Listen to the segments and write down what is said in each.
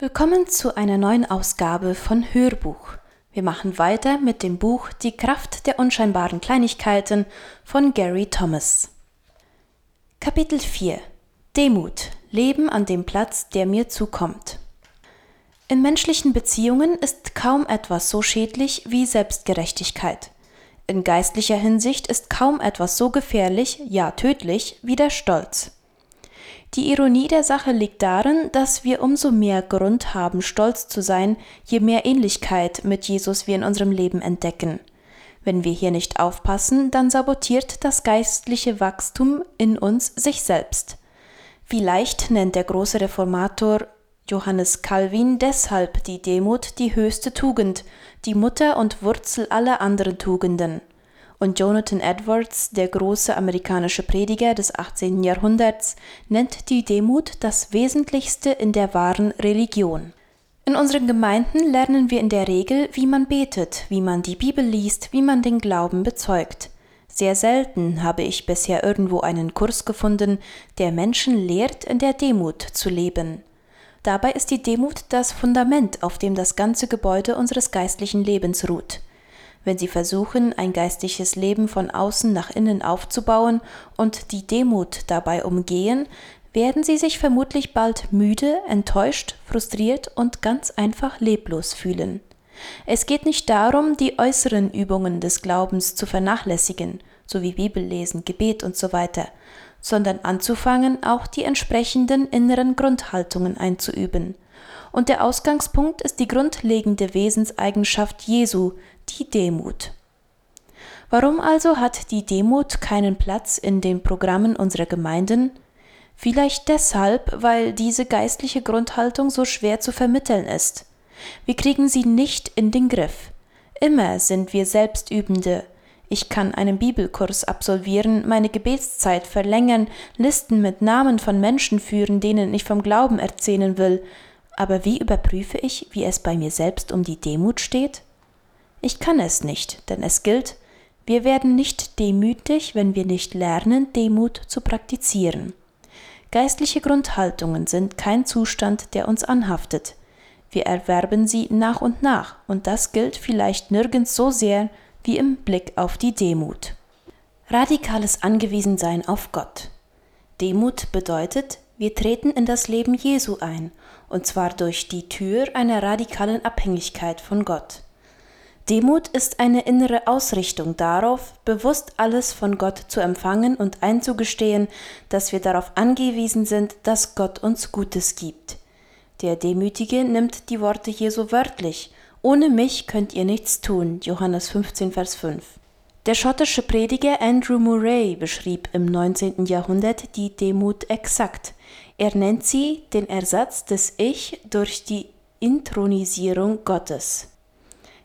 Willkommen zu einer neuen Ausgabe von Hörbuch. Wir machen weiter mit dem Buch Die Kraft der unscheinbaren Kleinigkeiten von Gary Thomas. Kapitel 4 Demut Leben an dem Platz, der mir zukommt. In menschlichen Beziehungen ist kaum etwas so schädlich wie Selbstgerechtigkeit. In geistlicher Hinsicht ist kaum etwas so gefährlich, ja tödlich, wie der Stolz. Die Ironie der Sache liegt darin, dass wir umso mehr Grund haben, stolz zu sein, je mehr Ähnlichkeit mit Jesus wir in unserem Leben entdecken. Wenn wir hier nicht aufpassen, dann sabotiert das geistliche Wachstum in uns sich selbst. Vielleicht nennt der große Reformator Johannes Calvin deshalb die Demut die höchste Tugend, die Mutter und Wurzel aller anderen Tugenden und Jonathan Edwards, der große amerikanische Prediger des 18. Jahrhunderts, nennt die Demut das Wesentlichste in der wahren Religion. In unseren Gemeinden lernen wir in der Regel, wie man betet, wie man die Bibel liest, wie man den Glauben bezeugt. Sehr selten habe ich bisher irgendwo einen Kurs gefunden, der Menschen lehrt, in der Demut zu leben. Dabei ist die Demut das Fundament, auf dem das ganze Gebäude unseres geistlichen Lebens ruht wenn sie versuchen, ein geistliches Leben von außen nach innen aufzubauen und die Demut dabei umgehen, werden sie sich vermutlich bald müde, enttäuscht, frustriert und ganz einfach leblos fühlen. Es geht nicht darum, die äußeren Übungen des Glaubens zu vernachlässigen, so wie Bibellesen, Gebet und so weiter, sondern anzufangen, auch die entsprechenden inneren Grundhaltungen einzuüben. Und der Ausgangspunkt ist die grundlegende Wesenseigenschaft Jesu, die Demut. Warum also hat die Demut keinen Platz in den Programmen unserer Gemeinden? Vielleicht deshalb, weil diese geistliche Grundhaltung so schwer zu vermitteln ist. Wir kriegen sie nicht in den Griff. Immer sind wir Selbstübende. Ich kann einen Bibelkurs absolvieren, meine Gebetszeit verlängern, Listen mit Namen von Menschen führen, denen ich vom Glauben erzählen will. Aber wie überprüfe ich, wie es bei mir selbst um die Demut steht? Ich kann es nicht, denn es gilt, wir werden nicht demütig, wenn wir nicht lernen, Demut zu praktizieren. Geistliche Grundhaltungen sind kein Zustand, der uns anhaftet. Wir erwerben sie nach und nach, und das gilt vielleicht nirgends so sehr wie im Blick auf die Demut. Radikales Angewiesensein auf Gott. Demut bedeutet, wir treten in das Leben Jesu ein, und zwar durch die Tür einer radikalen Abhängigkeit von Gott. Demut ist eine innere Ausrichtung darauf, bewusst alles von Gott zu empfangen und einzugestehen, dass wir darauf angewiesen sind, dass Gott uns Gutes gibt. Der Demütige nimmt die Worte Jesu wörtlich. Ohne mich könnt ihr nichts tun. Johannes 15, Vers 5. Der schottische Prediger Andrew Murray beschrieb im 19. Jahrhundert die Demut exakt. Er nennt sie den Ersatz des Ich durch die Intronisierung Gottes.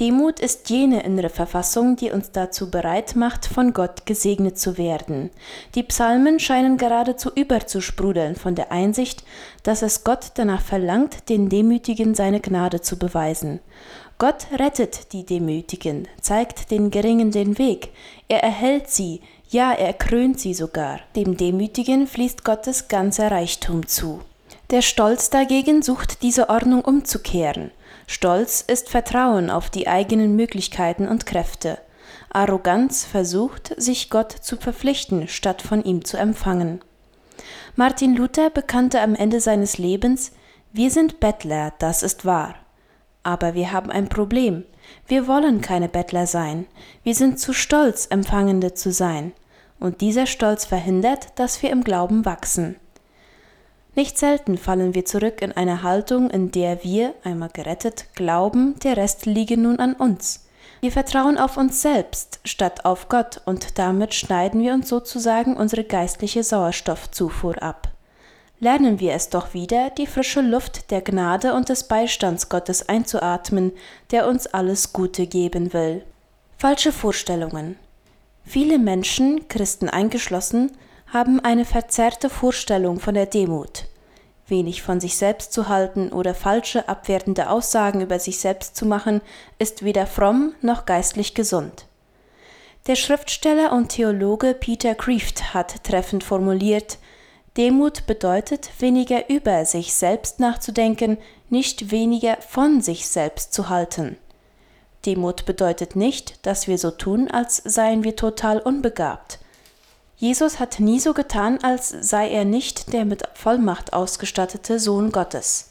Demut ist jene innere Verfassung, die uns dazu bereit macht, von Gott gesegnet zu werden. Die Psalmen scheinen geradezu überzusprudeln von der Einsicht, dass es Gott danach verlangt, den Demütigen seine Gnade zu beweisen. Gott rettet die Demütigen, zeigt den Geringen den Weg, er erhält sie, ja, er krönt sie sogar. Dem Demütigen fließt Gottes ganzer Reichtum zu. Der Stolz dagegen sucht diese Ordnung umzukehren. Stolz ist Vertrauen auf die eigenen Möglichkeiten und Kräfte. Arroganz versucht, sich Gott zu verpflichten, statt von ihm zu empfangen. Martin Luther bekannte am Ende seines Lebens, wir sind Bettler, das ist wahr. Aber wir haben ein Problem. Wir wollen keine Bettler sein. Wir sind zu stolz, Empfangende zu sein. Und dieser Stolz verhindert, dass wir im Glauben wachsen. Nicht selten fallen wir zurück in eine Haltung, in der wir, einmal gerettet, glauben, der Rest liege nun an uns. Wir vertrauen auf uns selbst statt auf Gott und damit schneiden wir uns sozusagen unsere geistliche Sauerstoffzufuhr ab. Lernen wir es doch wieder, die frische Luft der Gnade und des Beistands Gottes einzuatmen, der uns alles Gute geben will. Falsche Vorstellungen. Viele Menschen, Christen eingeschlossen, haben eine verzerrte Vorstellung von der Demut. Wenig von sich selbst zu halten oder falsche, abwertende Aussagen über sich selbst zu machen, ist weder fromm noch geistlich gesund. Der Schriftsteller und Theologe Peter Kreeft hat treffend formuliert, Demut bedeutet, weniger über sich selbst nachzudenken, nicht weniger von sich selbst zu halten. Demut bedeutet nicht, dass wir so tun, als seien wir total unbegabt. Jesus hat nie so getan, als sei er nicht der mit Vollmacht ausgestattete Sohn Gottes.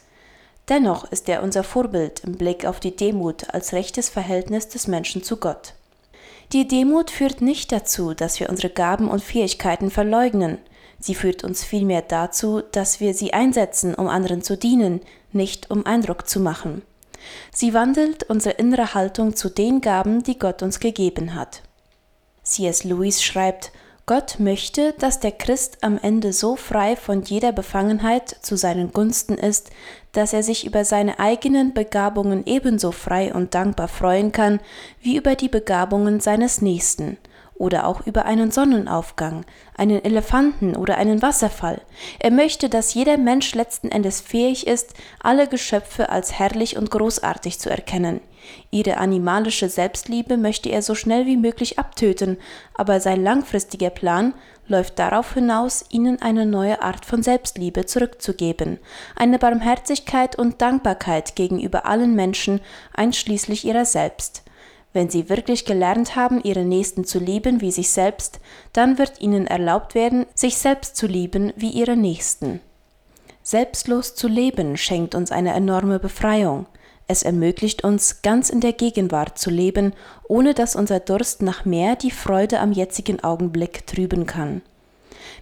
Dennoch ist er unser Vorbild im Blick auf die Demut als rechtes Verhältnis des Menschen zu Gott. Die Demut führt nicht dazu, dass wir unsere Gaben und Fähigkeiten verleugnen, sie führt uns vielmehr dazu, dass wir sie einsetzen, um anderen zu dienen, nicht um Eindruck zu machen. Sie wandelt unsere innere Haltung zu den Gaben, die Gott uns gegeben hat. C.S. Lewis schreibt, Gott möchte, dass der Christ am Ende so frei von jeder Befangenheit zu seinen Gunsten ist, dass er sich über seine eigenen Begabungen ebenso frei und dankbar freuen kann, wie über die Begabungen seines Nächsten, oder auch über einen Sonnenaufgang, einen Elefanten oder einen Wasserfall. Er möchte, dass jeder Mensch letzten Endes fähig ist, alle Geschöpfe als herrlich und großartig zu erkennen. Ihre animalische Selbstliebe möchte er so schnell wie möglich abtöten, aber sein langfristiger Plan läuft darauf hinaus, ihnen eine neue Art von Selbstliebe zurückzugeben, eine Barmherzigkeit und Dankbarkeit gegenüber allen Menschen, einschließlich ihrer selbst. Wenn sie wirklich gelernt haben, ihre Nächsten zu lieben wie sich selbst, dann wird ihnen erlaubt werden, sich selbst zu lieben wie ihre Nächsten. Selbstlos zu leben schenkt uns eine enorme Befreiung. Es ermöglicht uns, ganz in der Gegenwart zu leben, ohne dass unser Durst nach mehr die Freude am jetzigen Augenblick trüben kann.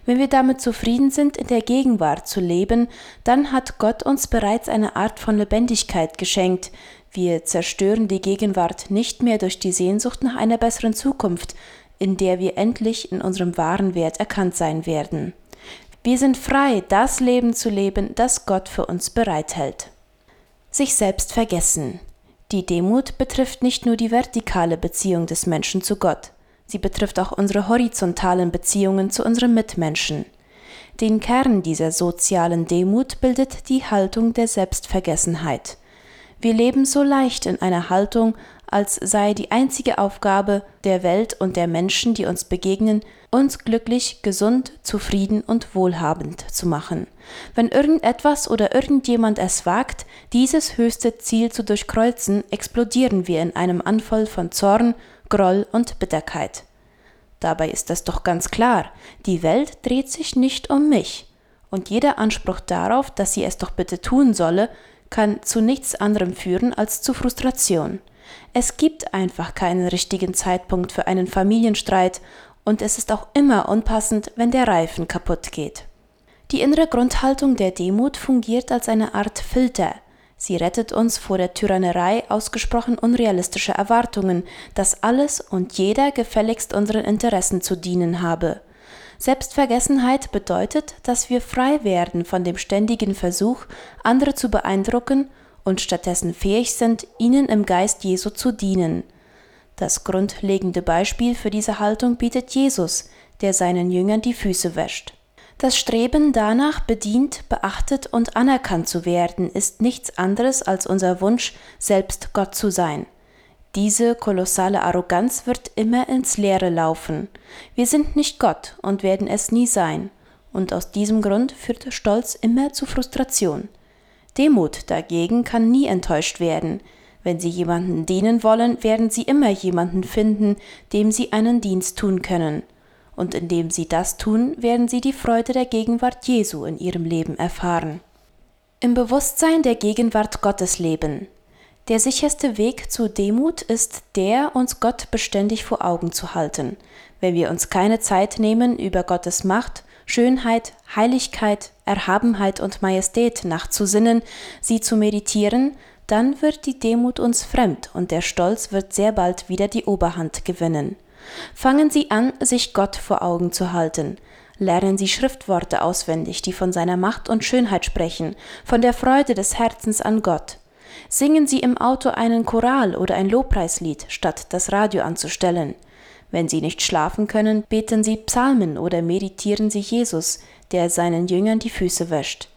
Wenn wir damit zufrieden sind, in der Gegenwart zu leben, dann hat Gott uns bereits eine Art von Lebendigkeit geschenkt, wir zerstören die Gegenwart nicht mehr durch die Sehnsucht nach einer besseren Zukunft, in der wir endlich in unserem wahren Wert erkannt sein werden. Wir sind frei, das Leben zu leben, das Gott für uns bereithält. Sich selbst vergessen. Die Demut betrifft nicht nur die vertikale Beziehung des Menschen zu Gott, sie betrifft auch unsere horizontalen Beziehungen zu unseren Mitmenschen. Den Kern dieser sozialen Demut bildet die Haltung der Selbstvergessenheit. Wir leben so leicht in einer Haltung, als sei die einzige Aufgabe der Welt und der Menschen, die uns begegnen, uns glücklich, gesund, zufrieden und wohlhabend zu machen. Wenn irgendetwas oder irgendjemand es wagt, dieses höchste Ziel zu durchkreuzen, explodieren wir in einem Anfall von Zorn, Groll und Bitterkeit. Dabei ist es doch ganz klar, die Welt dreht sich nicht um mich, und jeder Anspruch darauf, dass sie es doch bitte tun solle, kann zu nichts anderem führen als zu Frustration. Es gibt einfach keinen richtigen Zeitpunkt für einen Familienstreit und es ist auch immer unpassend, wenn der Reifen kaputt geht. Die innere Grundhaltung der Demut fungiert als eine Art Filter. Sie rettet uns vor der Tyrannerei ausgesprochen unrealistischer Erwartungen, dass alles und jeder gefälligst unseren Interessen zu dienen habe. Selbstvergessenheit bedeutet, dass wir frei werden von dem ständigen Versuch, andere zu beeindrucken und stattdessen fähig sind, ihnen im Geist Jesu zu dienen. Das grundlegende Beispiel für diese Haltung bietet Jesus, der seinen Jüngern die Füße wäscht. Das Streben danach, bedient, beachtet und anerkannt zu werden, ist nichts anderes als unser Wunsch, selbst Gott zu sein. Diese kolossale Arroganz wird immer ins Leere laufen. Wir sind nicht Gott und werden es nie sein. Und aus diesem Grund führt Stolz immer zu Frustration. Demut dagegen kann nie enttäuscht werden. Wenn Sie jemanden dienen wollen, werden Sie immer jemanden finden, dem Sie einen Dienst tun können. Und indem Sie das tun, werden Sie die Freude der Gegenwart Jesu in Ihrem Leben erfahren. Im Bewusstsein der Gegenwart Gottes leben. Der sicherste Weg zur Demut ist der, uns Gott beständig vor Augen zu halten. Wenn wir uns keine Zeit nehmen, über Gottes Macht, Schönheit, Heiligkeit, Erhabenheit und Majestät nachzusinnen, sie zu meditieren, dann wird die Demut uns fremd und der Stolz wird sehr bald wieder die Oberhand gewinnen. Fangen Sie an, sich Gott vor Augen zu halten. Lernen Sie Schriftworte auswendig, die von seiner Macht und Schönheit sprechen, von der Freude des Herzens an Gott. Singen Sie im Auto einen Choral oder ein Lobpreislied, statt das Radio anzustellen. Wenn Sie nicht schlafen können, beten Sie Psalmen oder meditieren Sie Jesus, der seinen Jüngern die Füße wäscht.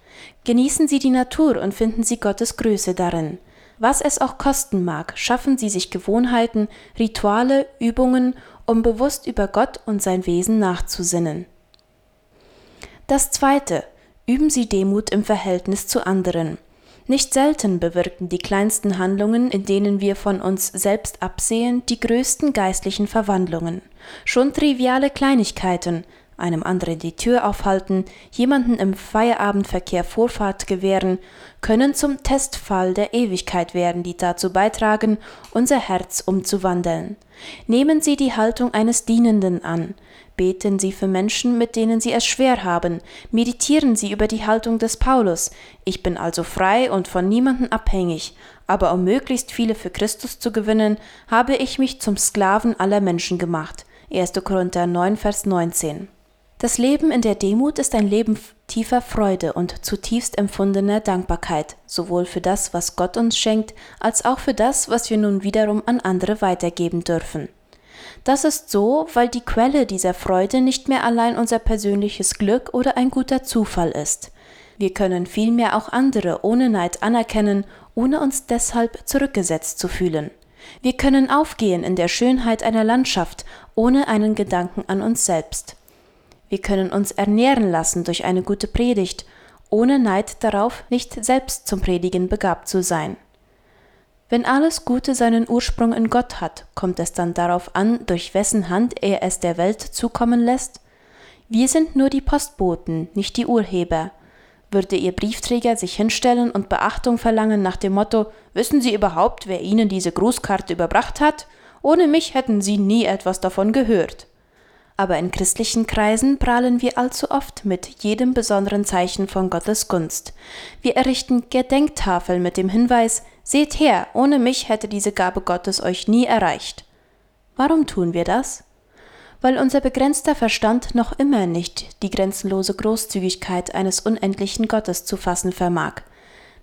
Genießen Sie die Natur und finden Sie Gottes Größe darin. Was es auch kosten mag, schaffen Sie sich Gewohnheiten, Rituale, Übungen, um bewusst über Gott und sein Wesen nachzusinnen. Das zweite, üben Sie Demut im Verhältnis zu anderen. Nicht selten bewirken die kleinsten Handlungen, in denen wir von uns selbst absehen, die größten geistlichen Verwandlungen. Schon triviale Kleinigkeiten, einem anderen die Tür aufhalten, jemanden im Feierabendverkehr Vorfahrt gewähren, können zum Testfall der Ewigkeit werden, die dazu beitragen, unser Herz umzuwandeln. Nehmen Sie die Haltung eines Dienenden an, beten Sie für Menschen, mit denen Sie es schwer haben, meditieren Sie über die Haltung des Paulus, ich bin also frei und von niemandem abhängig, aber um möglichst viele für Christus zu gewinnen, habe ich mich zum Sklaven aller Menschen gemacht. 1. Korinther 9, Vers 19. Das Leben in der Demut ist ein Leben tiefer Freude und zutiefst empfundener Dankbarkeit, sowohl für das, was Gott uns schenkt, als auch für das, was wir nun wiederum an andere weitergeben dürfen. Das ist so, weil die Quelle dieser Freude nicht mehr allein unser persönliches Glück oder ein guter Zufall ist. Wir können vielmehr auch andere ohne Neid anerkennen, ohne uns deshalb zurückgesetzt zu fühlen. Wir können aufgehen in der Schönheit einer Landschaft, ohne einen Gedanken an uns selbst. Wir können uns ernähren lassen durch eine gute Predigt, ohne Neid darauf, nicht selbst zum Predigen begabt zu sein. Wenn alles Gute seinen Ursprung in Gott hat, kommt es dann darauf an, durch wessen Hand er es der Welt zukommen lässt? Wir sind nur die Postboten, nicht die Urheber. Würde Ihr Briefträger sich hinstellen und Beachtung verlangen nach dem Motto Wissen Sie überhaupt, wer Ihnen diese Grußkarte überbracht hat? Ohne mich hätten Sie nie etwas davon gehört aber in christlichen Kreisen prahlen wir allzu oft mit jedem besonderen Zeichen von Gottes Gunst. Wir errichten Gedenktafeln mit dem Hinweis Seht her, ohne mich hätte diese Gabe Gottes euch nie erreicht. Warum tun wir das? Weil unser begrenzter Verstand noch immer nicht die grenzenlose Großzügigkeit eines unendlichen Gottes zu fassen vermag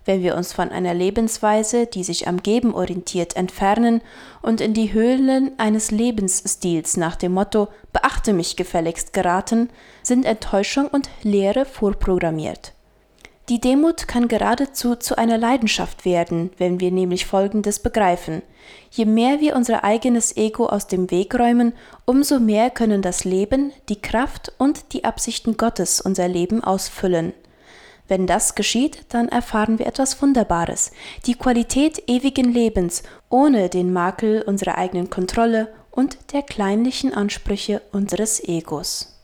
wenn wir uns von einer Lebensweise, die sich am Geben orientiert, entfernen und in die Höhlen eines Lebensstils nach dem Motto Beachte mich gefälligst geraten, sind Enttäuschung und Leere vorprogrammiert. Die Demut kann geradezu zu einer Leidenschaft werden, wenn wir nämlich Folgendes begreifen. Je mehr wir unser eigenes Ego aus dem Weg räumen, umso mehr können das Leben, die Kraft und die Absichten Gottes unser Leben ausfüllen. Wenn das geschieht, dann erfahren wir etwas Wunderbares, die Qualität ewigen Lebens, ohne den Makel unserer eigenen Kontrolle und der kleinlichen Ansprüche unseres Egos.